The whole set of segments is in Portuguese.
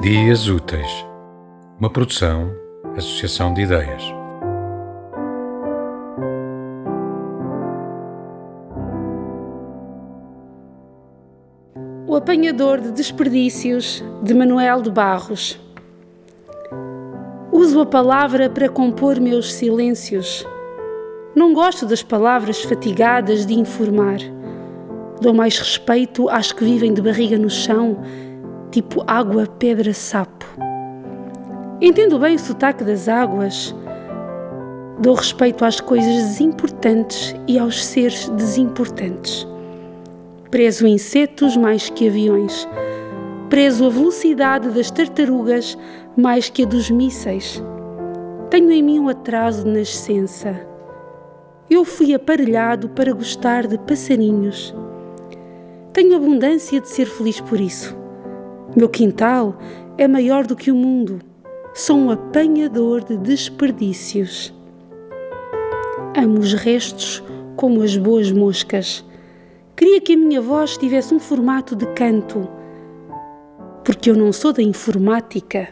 Dias Úteis, uma produção, associação de ideias. O apanhador de desperdícios de Manuel de Barros. Uso a palavra para compor meus silêncios. Não gosto das palavras fatigadas de informar. Dou mais respeito às que vivem de barriga no chão tipo água, pedra, sapo. Entendo bem o sotaque das águas. Dou respeito às coisas desimportantes e aos seres desimportantes. Prezo insetos mais que aviões. Prezo a velocidade das tartarugas mais que a dos mísseis. Tenho em mim um atraso de nascença. Eu fui aparelhado para gostar de passarinhos. Tenho abundância de ser feliz por isso. Meu quintal é maior do que o mundo. Sou um apanhador de desperdícios. Amo os restos como as boas moscas. Queria que a minha voz tivesse um formato de canto. Porque eu não sou da informática,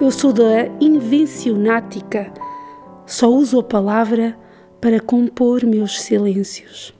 eu sou da invencionática. Só uso a palavra para compor meus silêncios.